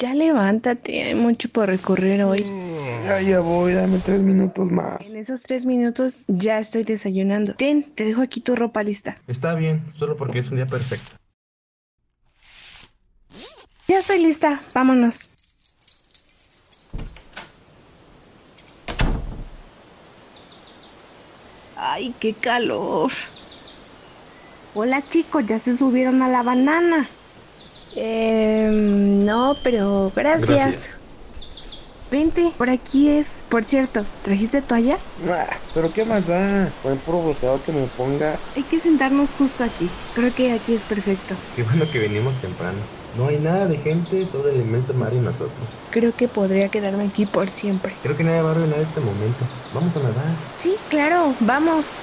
Ya levántate, hay mucho por recorrer hoy. Ya, ya voy, dame tres minutos más. En esos tres minutos ya estoy desayunando. Ten, te dejo aquí tu ropa lista. Está bien, solo porque es un día perfecto. Ya estoy lista, vámonos. Ay, qué calor. Hola chicos, ya se subieron a la banana. Eh, no, pero gracias. Gracias. Vente, por aquí es. Por cierto, ¿trajiste toalla? Ah, pero ¿qué más da? Con el puro bloqueador que me ponga. Hay que sentarnos justo aquí. Creo que aquí es perfecto. Qué bueno que venimos temprano. No hay nada de gente sobre el inmenso mar y nosotros. Creo que podría quedarme aquí por siempre. Creo que nadie va a arruinar este momento. Vamos a nadar. Sí, claro, vamos.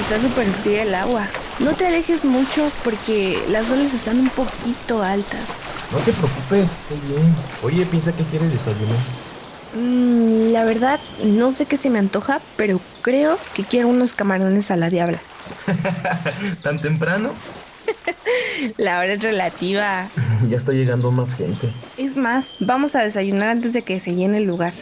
Está súper fría el agua. No te alejes mucho porque las olas están un poquito altas. No te preocupes, estoy bien. Oye, piensa que quieres desayunar. Mm, la verdad, no sé qué se me antoja, pero creo que quiero unos camarones a la diabla. ¿Tan temprano? La hora es relativa. ya está llegando más gente. Es más, vamos a desayunar antes de que se llene el lugar.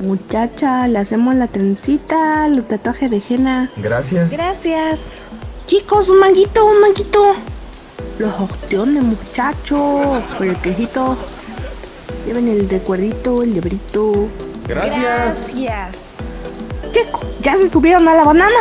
Muchacha, le hacemos la trencita, los tatuajes de henna. Gracias. Gracias. Chicos, un manguito, un manguito. Los opciones, muchachos. Por el quejito. Lleven el recuerdito, el librito. Gracias. Gracias. Chicos, ya se subieron a la banana.